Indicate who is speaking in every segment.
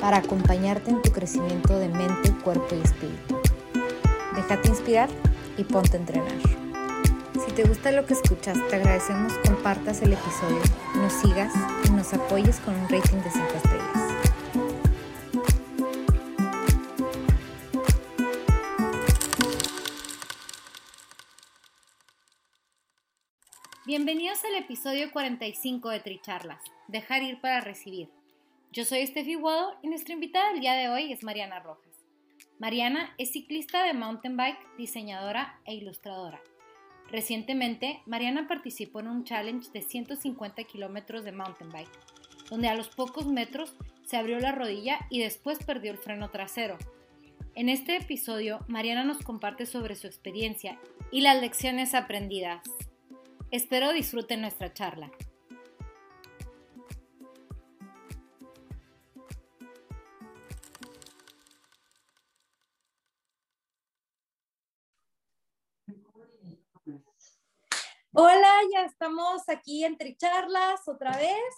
Speaker 1: para acompañarte en tu crecimiento de mente, cuerpo y espíritu. Déjate inspirar y ponte a entrenar. Si te gusta lo que escuchas, te agradecemos compartas el episodio, nos sigas y nos apoyes con un rating de 5 estrellas. Bienvenidos al episodio 45 de Tricharlas, Dejar ir para recibir yo soy Steffi Guado y nuestra invitada del día de hoy es Mariana Rojas. Mariana es ciclista de mountain bike, diseñadora e ilustradora. Recientemente, Mariana participó en un challenge de 150 kilómetros de mountain bike, donde a los pocos metros se abrió la rodilla y después perdió el freno trasero. En este episodio, Mariana nos comparte sobre su experiencia y las lecciones aprendidas. Espero disfruten nuestra charla. Estamos aquí entre charlas otra vez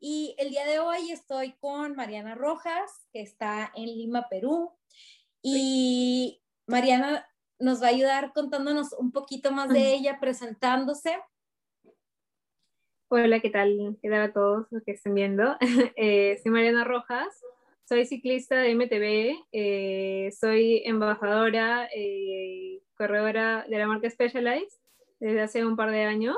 Speaker 1: y el día de hoy estoy con Mariana Rojas, que está en Lima, Perú. Y Mariana nos va a ayudar contándonos un poquito más de ella, presentándose.
Speaker 2: Hola, ¿qué tal? ¿Qué tal a todos los que estén viendo? Eh, soy Mariana Rojas, soy ciclista de MTV, eh, soy embajadora, eh, corredora de la marca Specialized desde hace un par de años.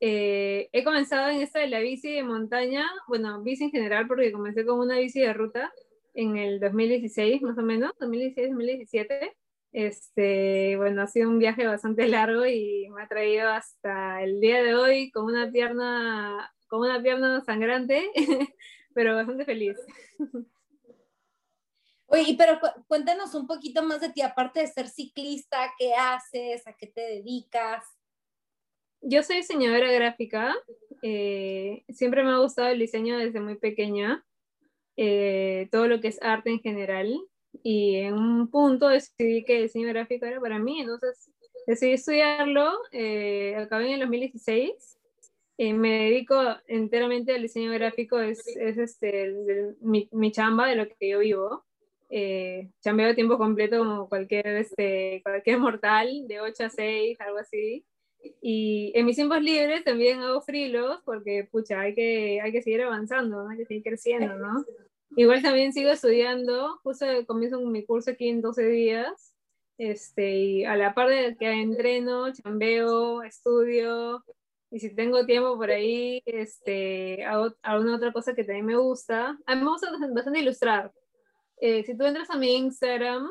Speaker 2: Eh, he comenzado en esto de la bici de montaña, bueno, bici en general, porque comencé con una bici de ruta en el 2016, más o menos, 2016-2017. Este, bueno, ha sido un viaje bastante largo y me ha traído hasta el día de hoy con una pierna, con una pierna sangrante, pero bastante feliz.
Speaker 1: Oye, pero cuéntanos un poquito más de ti, aparte de ser ciclista, ¿qué haces? ¿A qué te dedicas?
Speaker 2: Yo soy diseñadora gráfica. Eh, siempre me ha gustado el diseño desde muy pequeña, eh, todo lo que es arte en general. Y en un punto decidí que el diseño gráfico era para mí, entonces decidí estudiarlo. Eh, acabé en el 2016. me dedico enteramente al diseño gráfico, es, es este, mi, mi chamba de lo que yo vivo eh, chambeo a tiempo completo como cualquier, este, cualquier mortal, de 8 a 6, algo así. Y en mis tiempos libres también hago frilos porque, pucha, hay que, hay que seguir avanzando, hay que seguir creciendo, ¿no? Igual también sigo estudiando, justo comienzo mi curso aquí en 12 días, este, y a la par de que entreno, chambeo, estudio, y si tengo tiempo por ahí, este, hago alguna otra cosa que también me gusta. A mí me gusta bastante ilustrar, eh, si tú entras a mi Instagram,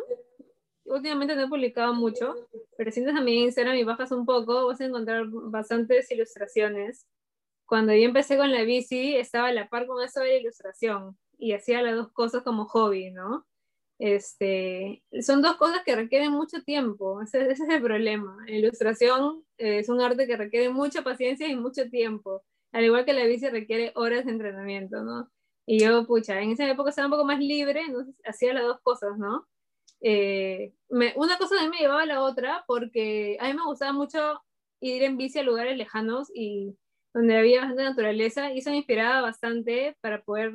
Speaker 2: últimamente no he publicado mucho, pero si entras a mi Instagram y bajas un poco, vas a encontrar bastantes ilustraciones. Cuando yo empecé con la bici, estaba a la par con eso de la ilustración y hacía las dos cosas como hobby, ¿no? Este, son dos cosas que requieren mucho tiempo, ese, ese es el problema. La ilustración eh, es un arte que requiere mucha paciencia y mucho tiempo, al igual que la bici requiere horas de entrenamiento, ¿no? Y yo, pucha, en esa época estaba un poco más libre, entonces hacía las dos cosas, ¿no? Eh, me, una cosa a mí me llevaba a la otra porque a mí me gustaba mucho ir en bici a lugares lejanos y donde había bastante naturaleza y eso me inspiraba bastante para poder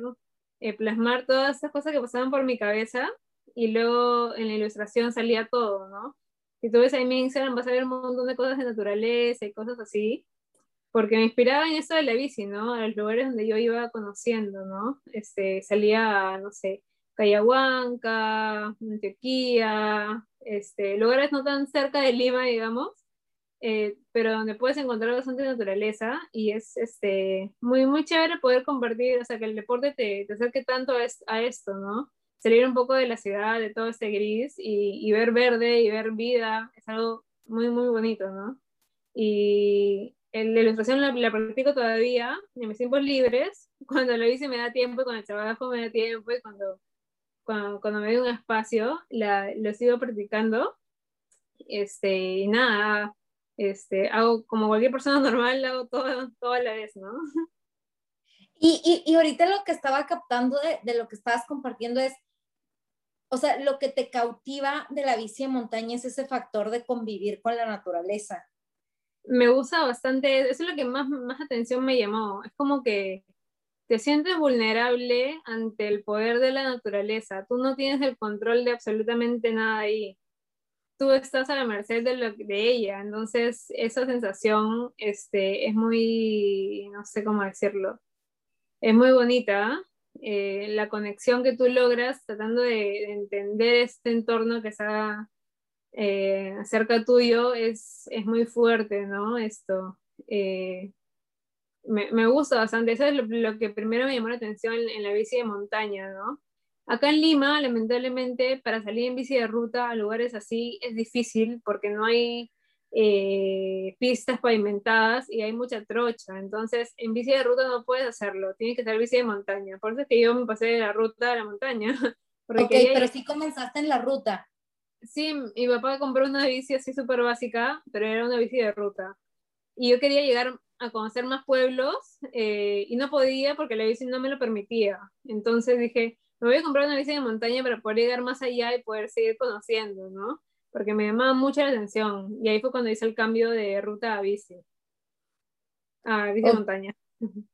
Speaker 2: eh, plasmar todas esas cosas que pasaban por mi cabeza y luego en la ilustración salía todo, ¿no? Si tú ves ahí mi Instagram vas a ver un montón de cosas de naturaleza y cosas así porque me inspiraba en eso de la bici, ¿no? A los lugares donde yo iba conociendo, ¿no? Este, salía, no sé, Cayahuanca, Antioquía, este, lugares no tan cerca de Lima, digamos, eh, pero donde puedes encontrar bastante naturaleza y es este, muy, muy chévere poder compartir, o sea, que el deporte te, te acerque tanto a, a, esto, ¿no? Salir un poco de la ciudad, de todo este gris y, y ver verde y ver vida, es algo muy, muy bonito, ¿no? Y, la ilustración la, practico todavía en mis tiempos libres, cuando lo hice me da tiempo, y cuando el trabajo me da tiempo y cuando cuando, me doy un espacio, la, lo sigo practicando. Este, y nada, este, hago como cualquier persona normal, hago todo, todo la vez, ¿no?
Speaker 1: Y, y, ahorita lo que estaba captando de, de, lo que estabas compartiendo es, o sea, lo que te cautiva de la bici de montaña es ese factor de convivir con la naturaleza.
Speaker 2: Me gusta bastante, eso es lo que más, más atención me llamó. Es como que te sientes vulnerable ante el poder de la naturaleza. Tú no tienes el control de absolutamente nada ahí. Tú estás a la merced de, de ella. Entonces, esa sensación este, es muy, no sé cómo decirlo, es muy bonita. Eh, la conexión que tú logras tratando de, entender este entorno que está eh, cerca tuyo es, es, muy fuerte, ¿no? Esto. Eh, me, me, gusta bastante. Eso es lo, que primero me llamó la atención en, la bici de montaña, ¿no? Acá en Lima, lamentablemente, para salir en bici de ruta a lugares así es difícil porque no hay eh, pistas pavimentadas y hay mucha trocha. Entonces, en bici de ruta no puedes hacerlo, tienes que ser bici de montaña. Por eso es que yo me pasé de la ruta a la montaña.
Speaker 1: ok, pero sí comenzaste en la ruta.
Speaker 2: Sí, mi papá compró una bici así súper básica, pero era una bici de ruta. Y yo quería llegar a conocer más pueblos eh, y no podía porque la bici no me lo permitía. Entonces dije, me voy a comprar una bici de montaña para poder llegar más allá y poder seguir conociendo, ¿no? Porque me llamaba mucho la atención. Y ahí fue cuando hice el cambio de ruta a bici. A bici de montaña.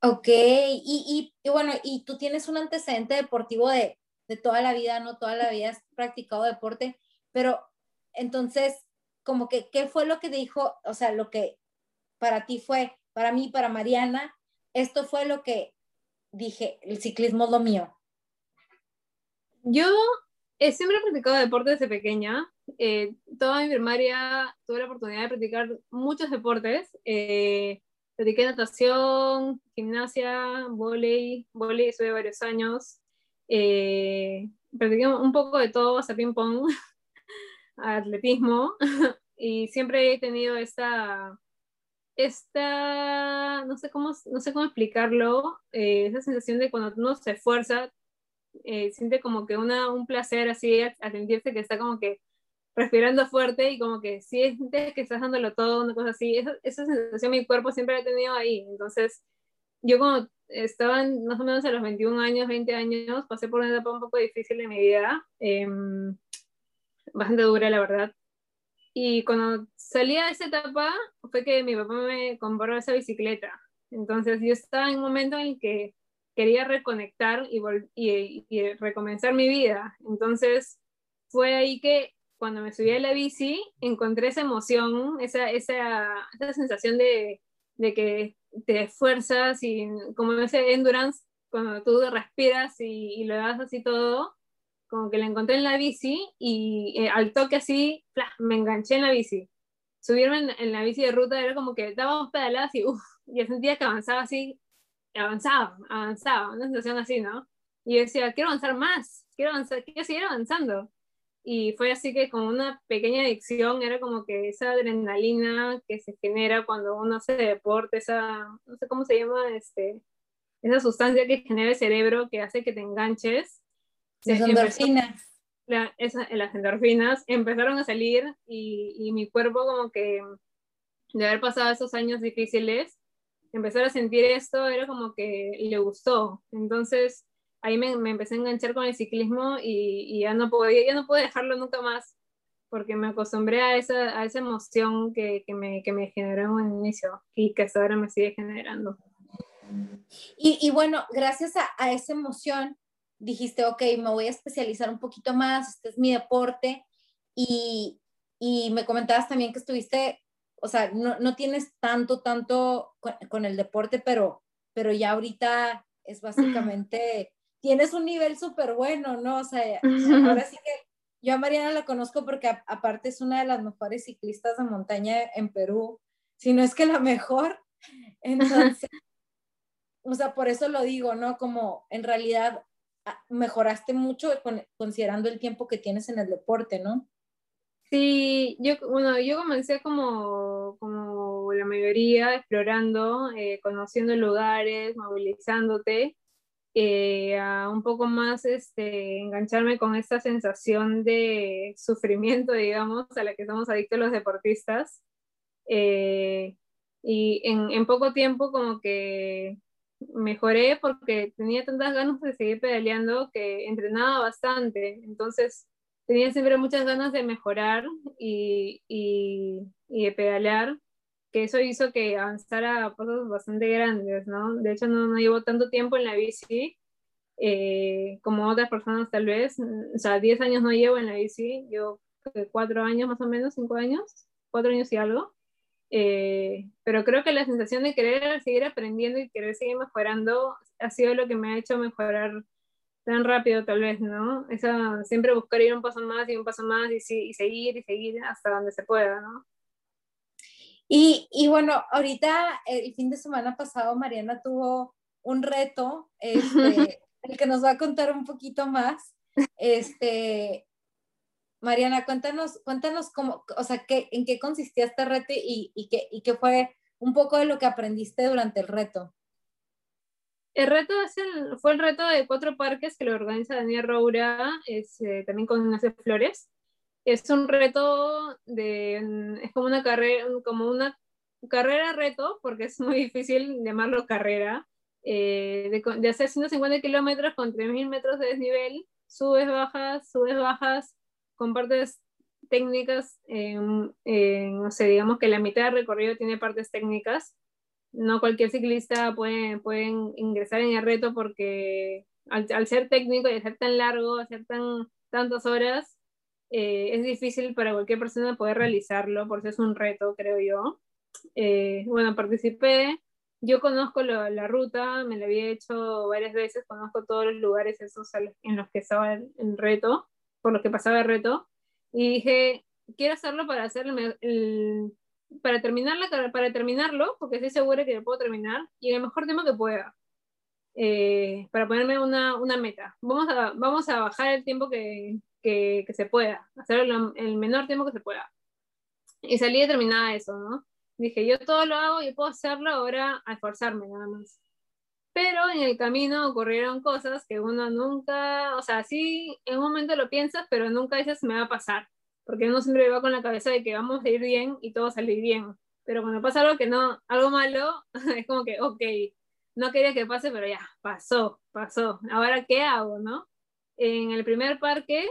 Speaker 1: Ok, y, y, y, bueno, y tú tienes un antecedente deportivo de, de toda la vida, ¿no? Toda la vida has practicado deporte, pero entonces, como que, ¿qué fue lo que dijo, o sea, lo que para ti fue, para mí, para Mariana, esto fue lo que dije, el ciclismo es lo mío?
Speaker 2: Yo he siempre he practicado deporte desde pequeña. Eh, toda mi primaria tuve la oportunidad de practicar muchos deportes. Eh, practiqué natación, gimnasia, volei, volei estuve varios años. Eh, practiqué un poco de todo, hasta ping pong, atletismo, y siempre he tenido esta esta, no sé cómo, no sé cómo explicarlo, eh, esa sensación de cuando uno se esfuerza, eh, siente como que una, un placer así a, sentirse que está como que respirando fuerte y como que sientes que estás dándolo todo, una cosa así, esa, esa sensación mi cuerpo siempre la tenido ahí, entonces yo como estaba más o menos a los 21 años, 20 años, pasé por una etapa un poco difícil de mi vida, eh, bastante dura la verdad, y cuando salía de esa etapa fue que mi papá me compró esa bicicleta. Entonces yo estaba en un momento en el que quería reconectar y, y, y recomenzar mi vida. Entonces fue ahí que cuando me subí a la bici encontré esa emoción, esa, esa, esa sensación de, de, que te esfuerzas y como ese endurance, cuando tú respiras y, y lo das así todo, como que la encontré en la bici y eh, al toque así, me enganché en la bici. Subirme en, la bici de ruta era como que dábamos pedaladas y uff, ya sentía que avanzaba así, avanzaba, avanzaba, una sensación así, ¿no? Y yo decía, quiero avanzar más, quiero avanzar, quiero seguir avanzando. Y fue así que como una pequeña adicción, era como que esa adrenalina que se genera cuando uno hace deporte, esa, no sé cómo se llama, este, esa sustancia que genera el cerebro que hace que te enganches
Speaker 1: las endorfinas.
Speaker 2: las endorfinas empezaron a salir y, y, mi cuerpo como que de haber pasado esos años difíciles, empezar a sentir esto era como que le gustó. Entonces ahí me, me empecé a enganchar con el ciclismo y, y, ya no podía, ya no pude dejarlo nunca más porque me acostumbré a esa, a esa emoción que, que, me, que me generó en un inicio y que hasta ahora me sigue generando.
Speaker 1: Y, y bueno, gracias a, a, esa emoción, dijiste, ok, me voy a especializar un poquito más, este es mi deporte, y, y me comentabas también que estuviste, o sea, no, no tienes tanto, tanto con, con, el deporte, pero, pero ya ahorita es básicamente, tienes un nivel súper bueno, ¿no? O sea, ahora sí que yo a Mariana la conozco porque a, aparte es una de las mejores ciclistas de montaña en Perú, si no es que la mejor. Entonces, o sea, por eso lo digo, ¿no? Como en realidad mejoraste mucho con, considerando el tiempo que tienes en el deporte, ¿no?
Speaker 2: Sí, yo, bueno, yo comencé como, como la mayoría, explorando, eh, conociendo lugares, movilizándote. eh, a un poco más este, engancharme con esta sensación de sufrimiento, digamos, a la que somos adictos los deportistas. Eh, y en, en, poco tiempo como que mejoré porque tenía tantas ganas de seguir pedaleando que entrenaba bastante. Entonces tenía siempre muchas ganas de mejorar y, y, de pedalear que eso hizo que avanzara a pasos bastante grandes, ¿no? De hecho, no, no llevo tanto tiempo en la bici eh, como otras personas tal vez, o sea, 10 años no llevo en la bici, yo 4 años más o menos, 5 años, 4 años y algo, eh, pero creo que la sensación de querer seguir aprendiendo y querer seguir mejorando ha sido lo que me ha hecho mejorar tan rápido tal vez, ¿no? Esa, siempre buscar ir un paso más y un paso más y, y seguir y seguir hasta donde se pueda, ¿no?
Speaker 1: Y, y, bueno, ahorita el fin de semana pasado Mariana tuvo un reto, este, el que nos va a contar un poquito más. Este, Mariana, cuéntanos, cuéntanos cómo, o sea, qué, en qué consistía este reto y, qué, y qué fue un poco de lo que aprendiste durante el reto.
Speaker 2: El reto es el, fue el reto de cuatro parques que lo organiza Daniel Roura, es, eh, también con Ignacio Flores es un reto de, es como una carrera, como una carrera reto, porque es muy difícil llamarlo carrera, eh, de, de, hacer 150 kilómetros con 3.000 metros de desnivel, subes, bajas, subes, bajas, con partes técnicas, no sé, digamos que la mitad del recorrido tiene partes técnicas. No cualquier ciclista puede, puede ingresar en el reto porque al, al ser técnico y al ser tan largo, hacer tan, tantas horas, eh, es difícil para cualquier persona poder realizarlo, por eso es un reto, creo yo. Eh, bueno, participé, yo conozco la ruta, me la había hecho varias veces, conozco todos los lugares esos en los que estaba el, reto, por los que pasaba el reto, y dije, quiero hacerlo para hacer el, para, terminar la, para terminarlo, porque estoy segura que lo puedo terminar, y en el mejor tiempo que pueda. Eh, para ponerme una, una, meta. Vamos a, vamos a bajar el tiempo que, que, se pueda, hacerlo el menor tiempo que se pueda. Y salí determinada a eso, ¿no? Dije, yo todo lo hago y puedo hacerlo ahora a esforzarme nada más. Pero en el camino ocurrieron cosas que uno nunca, o sea, sí, en un momento lo piensas, pero nunca dices me va a pasar. Porque uno siempre va con la cabeza de que vamos a ir bien y todo va a salir bien. Pero cuando pasa algo que no, algo malo, es como que, ok, no quería que pase, pero ya, pasó, pasó. Ahora, ¿qué hago, no? En el primer parque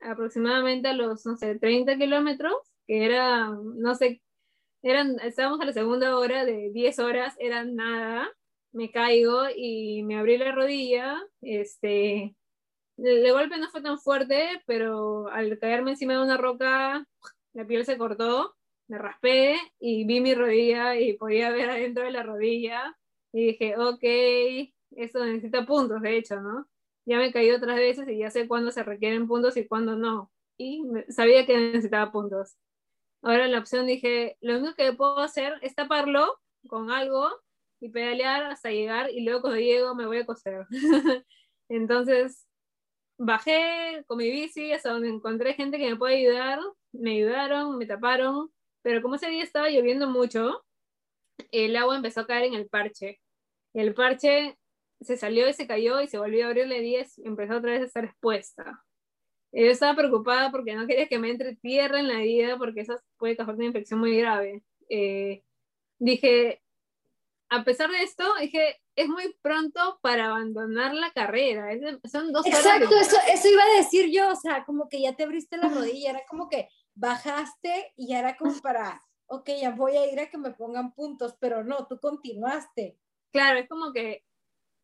Speaker 2: aproximadamente a los, no sé, 30 kilómetros, que era, no sé, eran, estábamos a la segunda hora de 10 horas, era nada, me caigo y me abrí la rodilla, este, de, golpe no fue tan fuerte, pero al caerme encima de una roca, la piel se cortó, me raspé y vi mi rodilla y podía ver adentro de la rodilla y dije, ok, eso necesita puntos, de hecho, ¿no? ya me caído otras veces y ya sé cuándo se requieren puntos y cuándo no. Y sabía que necesitaba puntos. Ahora la opción dije, lo único que puedo hacer es taparlo con algo y pedalear hasta llegar y luego cuando llego me voy a coser. Entonces bajé con mi bici hasta donde encontré gente que me puede ayudar, me ayudaron, me taparon, pero como ese día estaba lloviendo mucho, el agua empezó a caer en el parche. El parche se salió y se cayó y se volvió a abrirle 10 y empezó otra vez a estar expuesta. Yo estaba preocupada porque no quería que me entre tierra en la vida porque eso puede causar una infección muy grave. Eh, dije, a pesar de esto, dije, es muy pronto para abandonar la carrera. son dos
Speaker 1: Exacto, eso, eso iba a decir yo, o sea, como que ya te abriste la rodilla, era como que bajaste y ya era como para, ok, ya voy a ir a que me pongan puntos, pero no, tú continuaste.
Speaker 2: Claro, es como que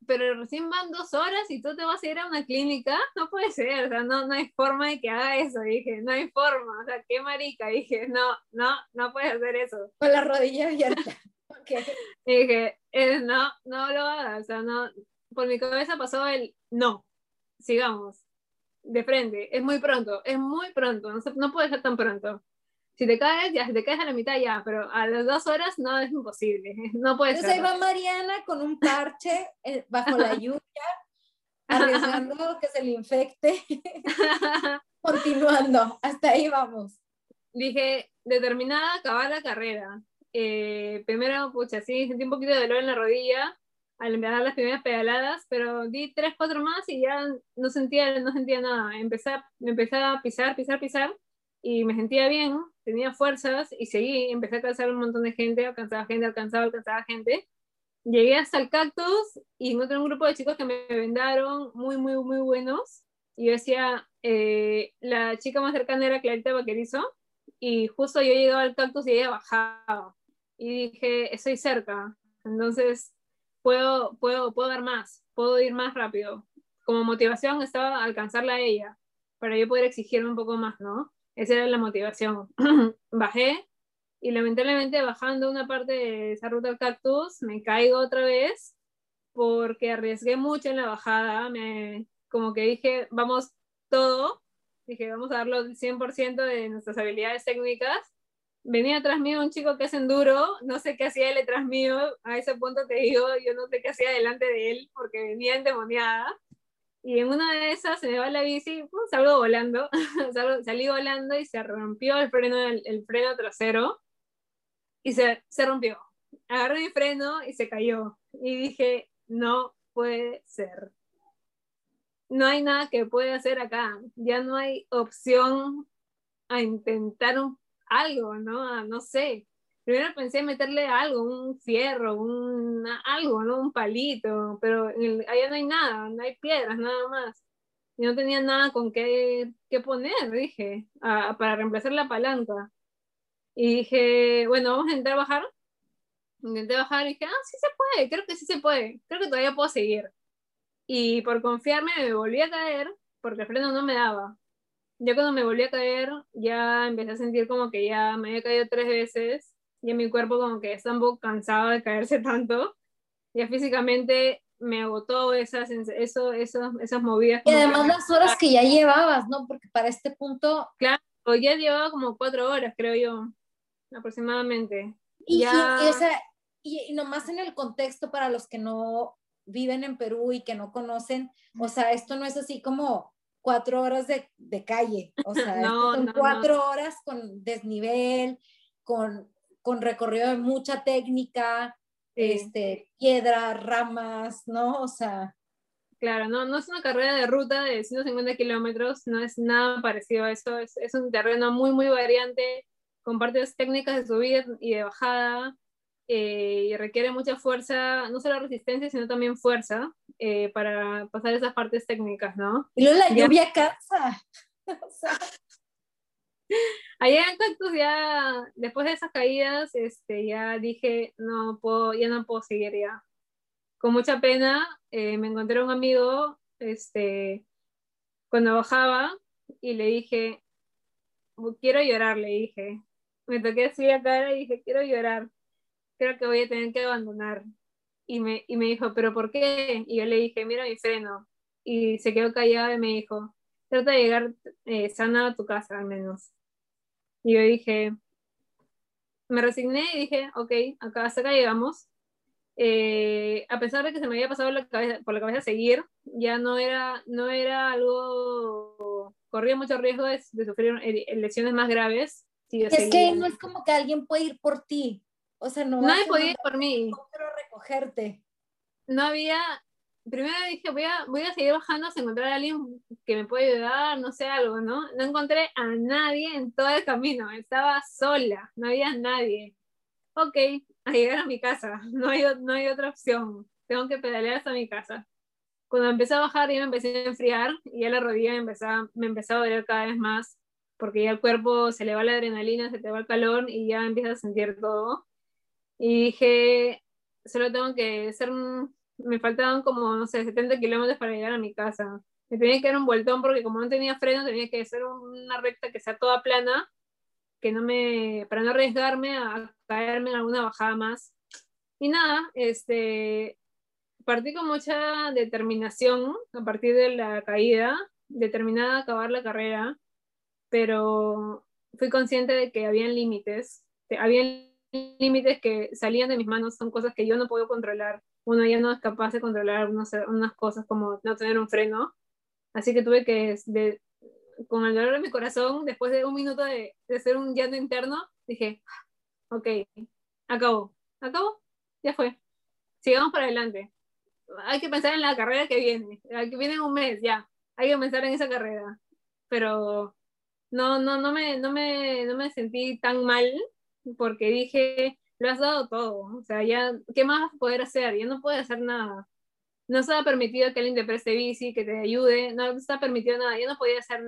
Speaker 2: pero recién van dos horas y tú te vas a ir a una clínica, no puede ser, o sea, no, no hay forma de que haga eso, dije, no hay forma, o sea, qué marica, dije, no, no, no puedes hacer eso.
Speaker 1: Con la rodilla abierta.
Speaker 2: okay. dije, eh, no, no lo hagas, o sea, no, por mi cabeza pasó el no, sigamos, de frente, es muy pronto, es muy pronto, no, no puede ser tan pronto si te caes, ya, si te caes a la mitad, ya, pero a las dos horas no es imposible, no puede
Speaker 1: Entonces ahí va Mariana con un parche eh, bajo la lluvia, arriesgando que se le infecte, continuando, hasta ahí vamos.
Speaker 2: Dije, determinada a acabar la carrera. Eh, primero, pucha, sí, sentí un poquito de dolor en la rodilla, al empezar las primeras pedaladas, pero di tres, cuatro más y ya no sentía, no sentía nada. Empecé, empecé a pisar, pisar, pisar y me sentía bien, tenía fuerzas y seguí, empecé a alcanzar un montón de gente, alcanzaba gente, alcanzaba, alcanzaba gente. Llegué hasta el cactus y encontré un grupo de chicos que me vendaron muy, muy, muy buenos. Y yo decía, eh, la chica más cercana era Clarita Vaquerizo y justo yo llegaba al cactus y ella bajaba. Y dije, estoy cerca, entonces puedo, puedo, puedo dar más, puedo ir más rápido. Como motivación estaba alcanzarla a ella, para yo poder exigirme un poco más, ¿no? Esa era la motivación. Bajé y lamentablemente bajando una parte de esa ruta al cactus me caigo otra vez porque arriesgué mucho en la bajada, me, como que dije, vamos todo, dije, vamos a darlo el 100% de nuestras habilidades técnicas. Venía atrás mío un chico que es enduro, no sé qué hacía él detrás mío, a ese punto te digo, yo no sé qué hacía delante de él porque venía endemoniada. Y en una de esas se me va la bici, pues, salgo volando, salí volando y se rompió el freno, el, freno trasero y se, se rompió. Agarré mi freno y se cayó. Y dije, no puede ser. No hay nada que pueda hacer acá. Ya no hay opción a intentar algo, ¿no? no sé primero pensé en meterle algo, un fierro, un, algo, ¿no? Un palito, pero allá no hay nada, no hay piedras, nada más. Y no tenía nada con qué, poner, dije, para reemplazar la palanca. Y dije, bueno, vamos a intentar bajar. Intenté bajar y dije, ah, sí se puede, creo que sí se puede, creo que todavía puedo seguir. Y por confiarme me volví a caer porque el freno no me daba. Ya cuando me volví a caer, ya empecé a sentir como que ya me había caído tres veces y mi cuerpo como que está un poco cansado de caerse tanto. Ya físicamente me agotó esas, eso, eso, esas movidas.
Speaker 1: Y además las horas que ya llevabas, ¿no? Porque para este punto...
Speaker 2: Claro, ya llevaba como cuatro horas, creo yo, aproximadamente.
Speaker 1: Y, ya... y, o sea, y, nomás en el contexto para los que no viven en Perú y que no conocen, o sea, esto no es así como cuatro horas de, de calle, o sea, no, son cuatro horas con desnivel, con con recorrido de mucha técnica, este, piedras, ramas, ¿no? O sea.
Speaker 2: Claro, no, no es una carrera de ruta de 150 kilómetros, no es nada parecido a eso, es, es, un terreno muy, muy variante, con partes técnicas de subida y de bajada, eh, y requiere mucha fuerza, no solo resistencia, sino también fuerza eh, para pasar esas partes técnicas, ¿no?
Speaker 1: Y luego la lluvia cansa. o sea,
Speaker 2: Allá en Cactus ya, después de esas caídas, este, ya dije, no puedo, ya no puedo seguir ya. Con mucha pena, eh, me encontré un amigo, este, cuando bajaba, y le dije, quiero llorar, le dije. Me toqué así la cara y dije, quiero llorar. Creo que voy a tener que abandonar. Y me, y me dijo, ¿pero por qué? Y yo le dije, mira mi freno. Y se quedó callado y me dijo, trata de llegar eh, sana a tu casa al menos. Y yo dije, me resigné y dije, ok, acá hasta acá llegamos. Eh, a pesar de que se me había pasado la cabeza, por la cabeza seguir, ya no era, no era algo, corría mucho riesgo de, sufrir eh, lesiones más graves.
Speaker 1: es que no es como que alguien puede ir por ti, o sea, no.
Speaker 2: Nadie podía ir por mí.
Speaker 1: No
Speaker 2: había, primero dije, voy a, voy a seguir bajando hasta encontrar a alguien que me pueda ayudar, no sé, algo, ¿no? No encontré a nadie en todo el camino, estaba sola, no había nadie. Ok, a llegar a mi casa, no hay, no hay otra opción, tengo que pedalear hasta mi casa. Cuando empecé a bajar ya me empecé a enfriar y ya la rodilla me empezaba, me empezaba a doler cada vez más porque ya el cuerpo se le va la adrenalina, se te va el calor y ya empiezas a sentir todo. Y dije, solo tengo que un me faltaban como, no sé, 70 kilómetros para llegar a mi casa. Me tenía que dar un vueltón porque como no tenía freno, tenía que hacer una recta que sea toda plana, que no me, para no arriesgarme a caerme en alguna bajada más. Y nada, este, partí con mucha determinación a partir de la caída, determinada a acabar la carrera, pero fui consciente de que habían límites, habían límites que salían de mis manos, son cosas que yo no puedo controlar uno ya no es capaz de controlar unas cosas como no tener un freno. Así que tuve que, con el dolor de mi corazón, después de un minuto de, de hacer un llanto interno, dije, ok, acabó, acabó, ya fue, sigamos para adelante. hay que pensar en la carrera que viene, que viene un mes, ya, hay que pensar en esa carrera. Pero no, no, no me, no me, no me sentí tan mal porque dije, lo has dado todo, o sea, ya, ¿qué más vas a poder hacer? Ya no puedes hacer nada. No ha permitido que alguien te preste bici, que te ayude, no está permitido nada, ya no podía hacer,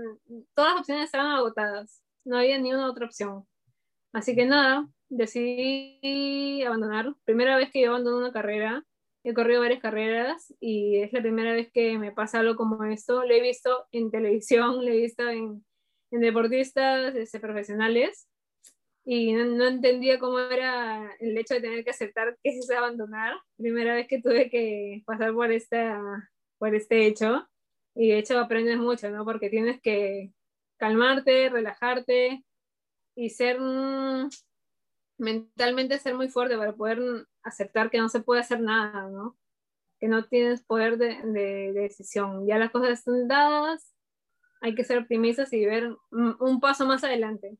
Speaker 2: todas las opciones estaban agotadas, no había ni una otra opción. Así que nada, decidí abandonar. Primera vez que yo abandono una carrera, he corrido varias carreras y es la primera vez que me pasa algo como esto. Lo he visto en televisión, lo he visto en, en deportistas este, profesionales y no, entendía cómo era el hecho de tener que aceptar que se abandonar. Primera vez que tuve que pasar por, esta, por este hecho y de hecho aprendes mucho, ¿no? Porque tienes que calmarte, relajarte y ser mentalmente ser muy fuerte para poder aceptar que no se puede hacer nada, ¿no? Que no tienes poder de, de decisión. Ya las cosas están dadas, hay que ser optimistas y ver un paso más adelante.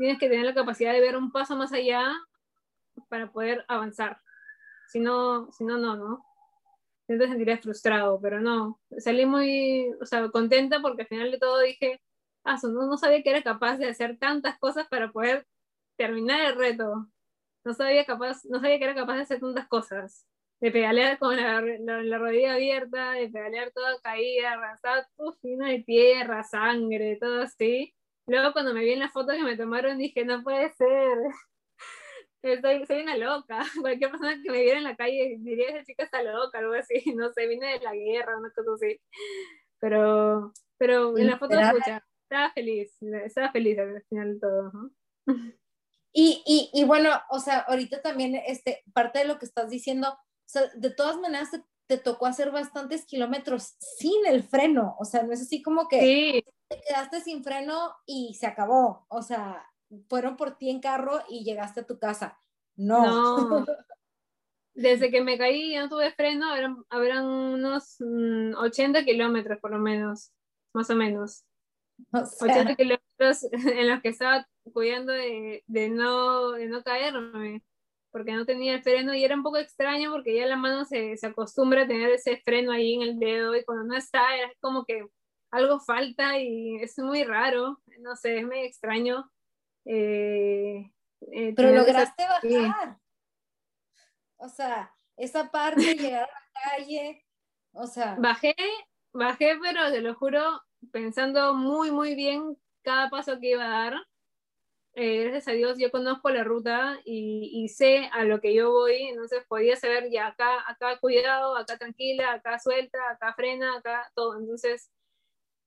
Speaker 2: Tienes que tener la capacidad de ver un paso más allá para poder avanzar. Si no, si no, no, ¿no? Te sentirías frustrado, pero no. Salí muy, o sea, contenta porque al final de todo dije, ah, no, no sabía que era capaz de hacer tantas cosas para poder terminar el reto. No sabía, capaz, no sabía que era capaz de hacer tantas cosas de pedalear con la, la, rodilla abierta, de pedalear toda caída, arrasada, fino de tierra, sangre, todo así. Luego cuando me vi en la foto que me tomaron dije, no puede ser, Estoy, soy una loca. Cualquier persona que me viera en la calle diría, esa chica está loca, algo así, no sé, vine de la guerra, una cosa así. Pero, pero en la foto, escucha, estaba feliz, estaba feliz al final de todo. ¿no?
Speaker 1: Y, y, y, bueno, o sea, ahorita también este, parte de lo que estás diciendo, sea, de todas maneras te, tocó hacer bastantes kilómetros sin el freno, o sea, no es así como que te quedaste sin freno y se acabó, o sea, fueron por ti en carro y llegaste a tu casa. No.
Speaker 2: Desde que me caí y no tuve freno, habrán, unos 80 mm, kilómetros por lo menos, más o menos. 80 kilómetros en los que estaba cuidando de, de, no, de no caerme porque no tenía el freno y era un poco extraño porque ya la mano se, se acostumbra a tener ese freno ahí en el dedo y cuando no está es como que algo falta y es muy raro, no sé, es muy extraño. Eh,
Speaker 1: eh, Pero lograste bajar. O sea, esa parte, llegar a la calle, o sea.
Speaker 2: Bajé, bajé, pero te lo juro, pensando muy, muy bien cada paso que iba a dar eh, gracias a Dios yo conozco la ruta y, sé a lo que yo voy, entonces podía saber ya acá, acá cuidado, acá tranquila, acá suelta, acá frena, acá todo. Entonces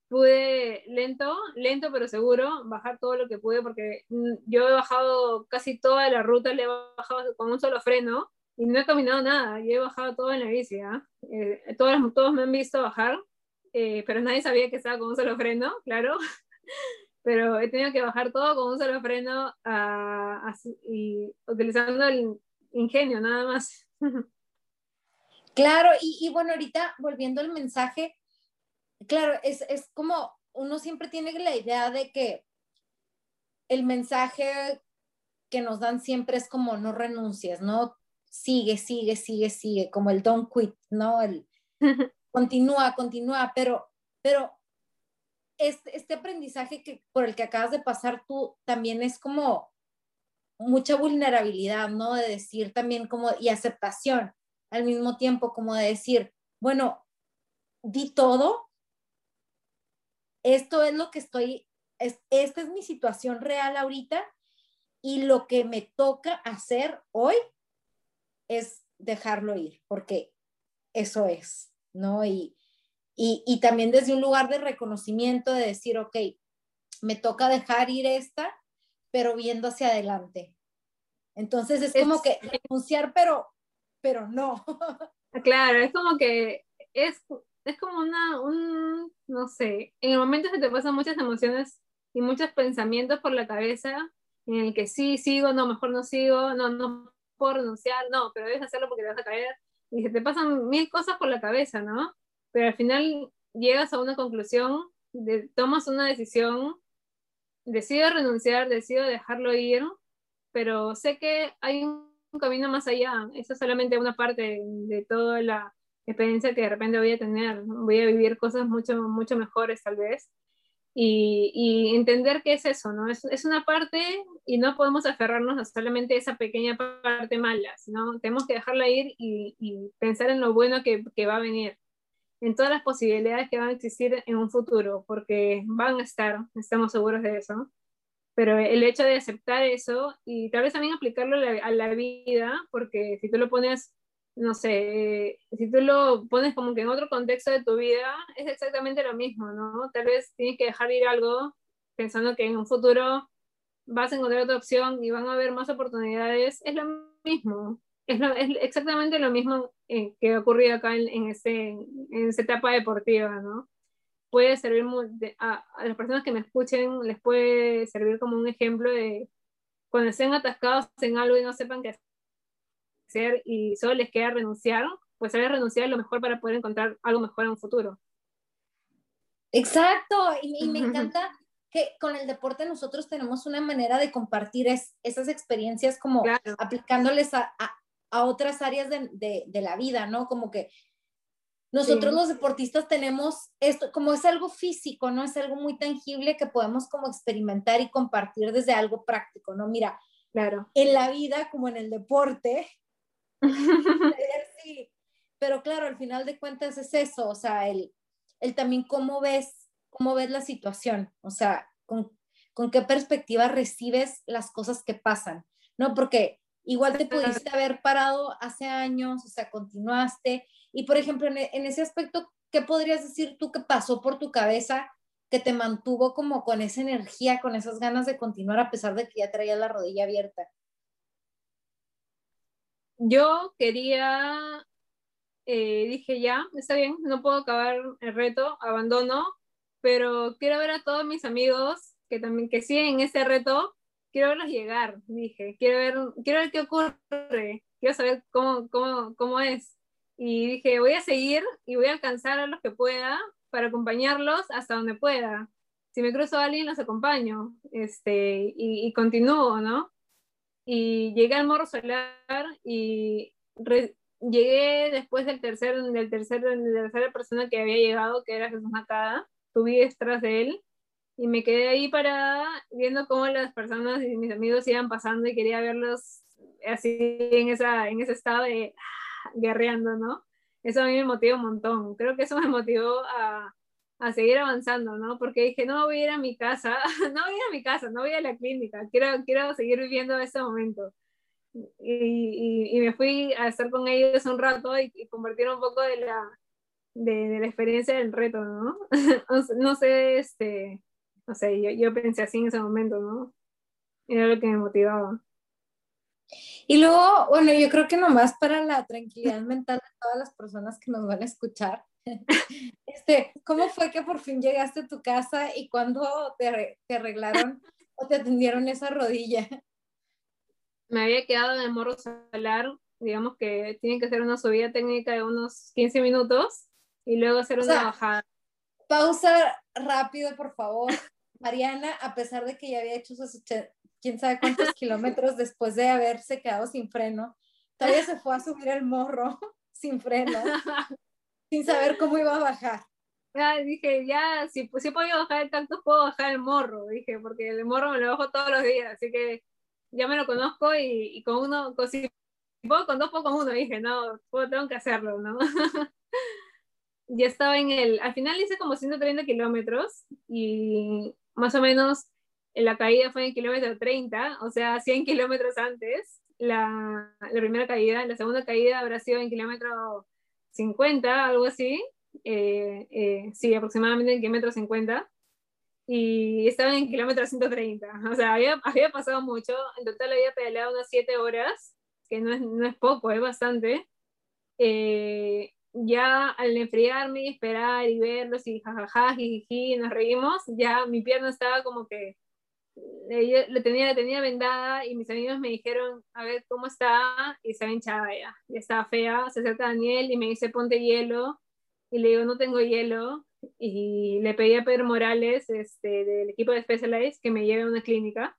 Speaker 2: pude lento, lento pero seguro, bajar todo lo que pude porque mm, yo he bajado casi toda la ruta, le he bajado con un solo freno y no he caminado nada, yo he bajado todo en la bici. ¿ah? Eh, todos, todos me han visto bajar, eh, pero nadie sabía que estaba con un solo freno, claro. Pero he tenido que bajar todo con un solo freno y utilizando el ingenio nada más.
Speaker 1: Claro, y, bueno, ahorita volviendo al mensaje, claro, es, es como uno siempre tiene la idea de que el mensaje que nos dan siempre es como no renuncies, ¿no? Sigue, sigue, sigue, sigue, como el don't quit, ¿no? El continúa, continúa, pero, pero este, este, aprendizaje que, por el que acabas de pasar tú también es como mucha vulnerabilidad, ¿no? De decir también como, y aceptación al mismo tiempo, como de decir, bueno, di todo, esto es lo que estoy, es, esta es mi situación real ahorita y lo que me toca hacer hoy es dejarlo ir, porque eso es, ¿no? Y, y, también desde un lugar de reconocimiento, de decir, ok, me toca dejar ir esta, pero viendo hacia adelante. Entonces es, como que renunciar, pero, pero no.
Speaker 2: Claro, es como que es, es como una, un, no sé, en el momento que te pasan muchas emociones y muchos pensamientos por la cabeza, en el que sí, sigo, no, mejor no sigo, no, no puedo renunciar, no, pero debes hacerlo porque te vas a caer. Y se te pasan mil cosas por la cabeza, ¿no? Pero al final llegas a una conclusión, de, tomas una decisión, decido renunciar, decido dejarlo ir, pero sé que hay un camino más allá, eso es solamente una parte de toda la, experiencia que de repente voy a tener, voy a vivir cosas mucho, mucho mejores tal vez. Y, entender que es eso, ¿no? Es, es, una parte y no podemos aferrarnos a solamente esa pequeña parte mala, sino tenemos que dejarla ir y, pensar en lo bueno que, va a venir, en todas las posibilidades que van a existir en un futuro, porque van a estar, estamos seguros de eso. Pero el hecho de aceptar eso y tal vez también aplicarlo a la, vida, porque si tú lo pones no sé, si tú lo pones como que en otro contexto de tu vida, es exactamente lo mismo, ¿no? Tal vez tienes que dejar ir algo pensando que en un futuro vas a encontrar otra opción y van a haber más oportunidades, es lo mismo. Es, lo, es exactamente lo mismo eh, que ha ocurrido acá en, en, este, en esta etapa deportiva, ¿no? Puede servir a, a las personas que me escuchen, les puede servir como un ejemplo de cuando estén atascados en algo y no sepan qué y solo les queda renunciar, pues saber renunciar es lo mejor para poder encontrar algo mejor en un futuro.
Speaker 1: Exacto, y, me encanta que con el deporte nosotros tenemos una manera de compartir esas experiencias como aplicándoles a, a, otras áreas de, de, de, la vida, ¿no? Como que nosotros los deportistas tenemos esto, como es algo físico, ¿no? Es algo muy tangible que podemos como experimentar y compartir desde algo práctico, ¿no? Mira,
Speaker 2: claro.
Speaker 1: en la vida como en el deporte, sí. Pero claro, al final de cuentas es eso, o sea, el, el también cómo ves, cómo ves la situación, o sea, con, con qué perspectiva recibes las cosas que pasan, ¿no? Porque igual te pudiste haber parado hace años, o sea, continuaste. Y por ejemplo, en, en, ese aspecto, ¿qué podrías decir tú que pasó por tu cabeza que te mantuvo como con esa energía, con esas ganas de continuar a pesar de que ya traías la rodilla abierta?
Speaker 2: yo quería, eh, dije ya, está bien, no puedo acabar el reto, abandono, pero quiero ver a todos mis amigos que también que siguen ese reto, quiero verlos llegar, dije, quiero ver, quiero ver qué ocurre, quiero saber cómo, cómo, cómo es. Y dije, voy a seguir y voy a alcanzar a los que pueda para acompañarlos hasta donde pueda. Si me cruzo a alguien, los acompaño este, y, y continúo, ¿no? y llegué al Morro Solar y llegué después del tercer, del tercer, de la tercera persona que había llegado, que era Jesús Macada, subí detrás de él y me quedé ahí parada viendo cómo las personas y mis amigos iban pasando y quería verlos así en, esa, en ese estado de ah, guerreando, ¿no? Eso a mí me motivó un montón. Creo que eso me motivó a, a seguir avanzando, ¿no? Porque dije, no voy a ir a mi casa, no voy a ir a mi casa, no voy a la clínica, quiero, quiero seguir viviendo ese momento. Y, y, y, me fui a estar con ellos un rato y, y compartir un poco de la, de, de, la experiencia del reto, ¿no? no sé, este, no sé, yo, yo pensé así en ese momento, ¿no? Era lo que me motivaba.
Speaker 1: Y luego, bueno, yo creo que nomás para la tranquilidad mental de todas las personas que nos van a escuchar, este, ¿cómo fue que por fin llegaste a tu casa y cuándo te, te arreglaron o te atendieron esa rodilla?
Speaker 2: Me había quedado en el morro solar, digamos que tiene que hacer una subida técnica de unos 15 minutos y luego hacer una o sea, bajada.
Speaker 1: Pausa rápido, por favor. Mariana, a pesar de que ya había hecho sus quién sabe cuántos kilómetros después de haberse quedado sin freno, todavía se fue a subir el morro sin freno sin saber cómo iba a bajar.
Speaker 2: Dije, ya, si, si puedo bajar el cactus, puedo bajar el morro, dije, porque el morro me lo bajo todos los días, así que ya me lo conozco y, y con uno, con, si puedo con dos, puedo con uno, dije, no, puedo, tengo que hacerlo, ¿no? ya estaba en el, al final hice como 130 kilómetros y más o menos la caída fue en el kilómetro 30, o sea, 100 kilómetros antes, la, la primera caída, la segunda caída habrá sido en kilómetro 50, algo así. Eh, eh, sí, aproximadamente en kilómetro 50. Y estaba en kilómetro 130. O sea, había, había pasado mucho. En total había pedaleado unas 7 horas, que no es, no es poco, es bastante. Eh, ya al enfriarme y esperar y verlos y jajaja, jiji, nos reímos, ya mi pierna estaba como que lo tenía, la tenía vendada y mis amigos me dijeron, a ver cómo está, y estaba hinchada ya, ya estaba fea, se acerca Daniel y me dice, ponte hielo, y le digo, no tengo hielo, y le pedí a Pedro Morales, este, del equipo de Specialized, que me lleve a una clínica,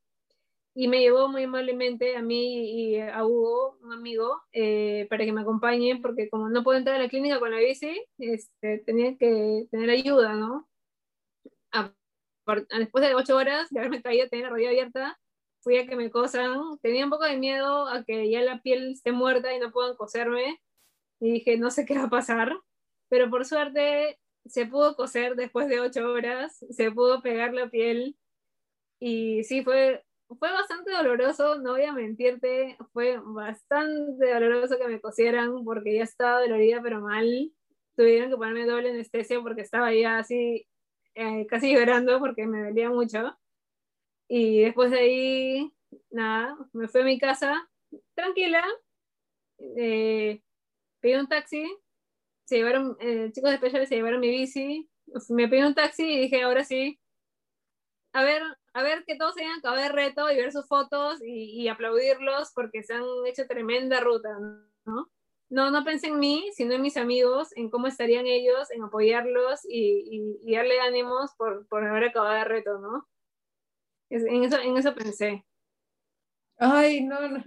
Speaker 2: y me llevó muy amablemente a mí y a Hugo, un amigo, eh, para que me acompañe, porque como no puedo entrar a la clínica con la bici, este, tenía que tener ayuda, ¿no? después de ocho horas de haberme caído, tener la rodilla abierta, fui a que me cosan. Tenía un poco de miedo a que ya la piel esté muerta y no puedan coserme. Y dije, no sé qué va a pasar. Pero por suerte se pudo coser después de ocho horas, se pudo pegar la piel. Y sí, fue, fue bastante doloroso, no voy a mentirte, fue bastante doloroso que me cosieran porque ya estaba dolorida pero mal. Tuvieron que ponerme doble anestesia porque estaba ya así eh, casi llorando porque me dolía mucho. Y después de ahí, nada, me fui a mi casa tranquila, eh, pedí un taxi, se llevaron, eh, chicos especiales se llevaron mi bici, me pedí un taxi y dije, ahora sí, a ver, a ver que todos hayan acabado de reto y ver sus fotos y, y, aplaudirlos porque se han hecho tremenda ruta, ¿no? No, no pensé en mí, sino en mis amigos, en cómo estarían ellos, en apoyarlos y, y, darle ánimos por, por haber acabado de reto, ¿no? En eso, en eso pensé.
Speaker 1: Ay, no, no, no.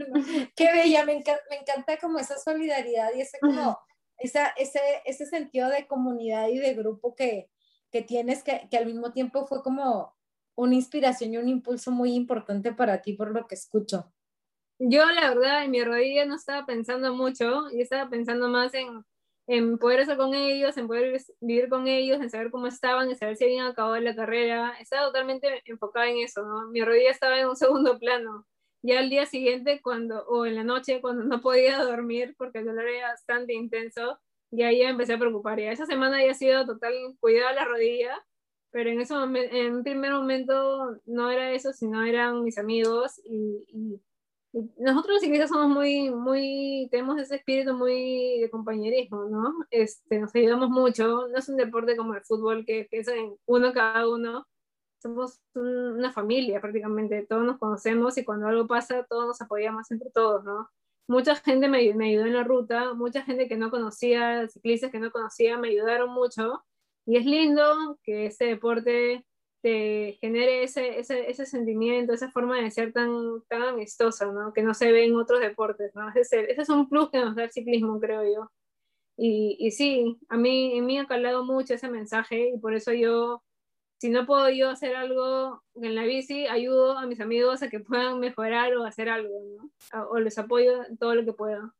Speaker 1: Qué bella, me encanta, me encanta como esa solidaridad y ese como, esa, ese, ese sentido de comunidad y de grupo que, que tienes, que, que al mismo tiempo fue como una inspiración y un impulso muy importante para ti por lo que escucho.
Speaker 2: Yo la verdad en mi rodilla no estaba pensando mucho, yo estaba pensando más en, en poder estar con ellos, en poder vivir con ellos, en saber cómo estaban, en saber si habían acabado la carrera. Estaba totalmente enfocada en eso, ¿no? Mi rodilla estaba en un segundo plano. Ya al día siguiente, cuando, o en la noche, cuando no podía dormir porque el dolor era bastante intenso, ya ahí empecé a preocupar. Ya esa semana ya ha sido total cuidado de la rodilla, pero en, ese en un primer momento no era eso, sino eran mis amigos y, y nosotros los ciclistas somos muy, muy, tenemos ese espíritu muy de compañerismo, ¿no? Este, nos ayudamos mucho, no es un deporte como el fútbol que, es en uno cada uno, somos una familia prácticamente, todos nos conocemos y cuando algo pasa todos nos apoyamos entre todos, ¿no? Mucha gente me, me ayudó en la ruta, mucha gente que no conocía, ciclistas que no conocía, me ayudaron mucho y es lindo que este deporte te genere ese, ese, ese, sentimiento, esa forma de ser tan, tan amistosa, ¿no? Que no se ve en otros deportes, ¿no? Ese, ese es un plus que nos da el ciclismo, creo yo. Y, y sí, a mí, en mí ha calado mucho ese mensaje y por eso yo, si no puedo yo hacer algo en la bici, ayudo a mis amigos a que puedan mejorar o hacer algo, ¿no? O les apoyo todo lo que pueda.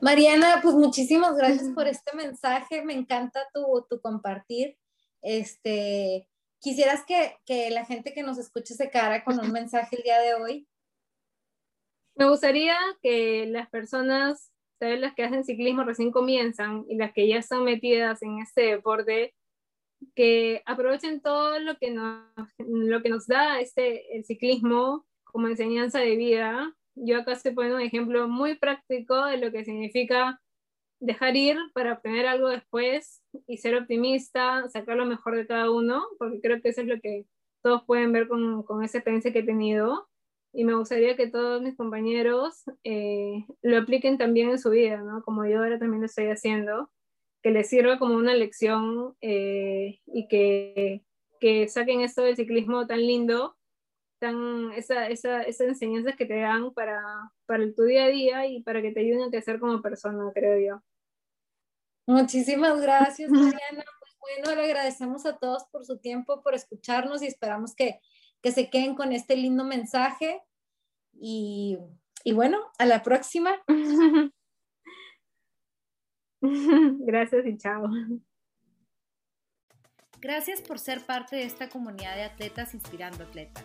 Speaker 1: Mariana, pues muchísimas gracias por este mensaje, me encanta tu, tu compartir. Este, ¿Quisieras que, que, la gente que nos escuche se quedara con un mensaje el día de hoy?
Speaker 2: Me gustaría que las personas, ¿sabes? las que hacen ciclismo recién comienzan y las que ya están metidas en este deporte, que aprovechen todo lo que nos, lo que nos da este, el ciclismo como enseñanza de vida. Yo acá estoy poniendo un ejemplo muy práctico de lo que significa dejar ir para obtener algo después y ser optimista, sacar lo mejor de cada uno, porque creo que eso es lo que todos pueden ver con, con esa experiencia que he tenido. Y me gustaría que todos mis compañeros eh, lo apliquen también en su vida, ¿no? Como yo ahora también lo estoy haciendo, que les sirva como una lección eh, y que, que saquen esto del ciclismo tan lindo tan, esa, esa, esas enseñanzas que te dan para, para tu día a día y para que te ayuden a crecer como persona, creo yo.
Speaker 1: Muchísimas gracias, Mariana. Pues bueno, le agradecemos a todos por su tiempo, por escucharnos y esperamos que, que se queden con este lindo mensaje. Y, y bueno, a la próxima.
Speaker 2: Gracias y chao.
Speaker 1: Gracias por ser parte de esta comunidad de atletas inspirando atletas.